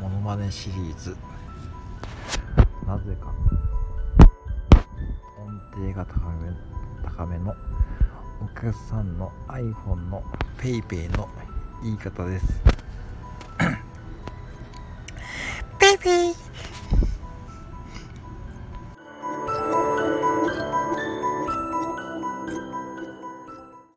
モノマネシリーズ。なぜか。音程が高め高めのお客さんの iPhone の PayPay の言い方です。PayPay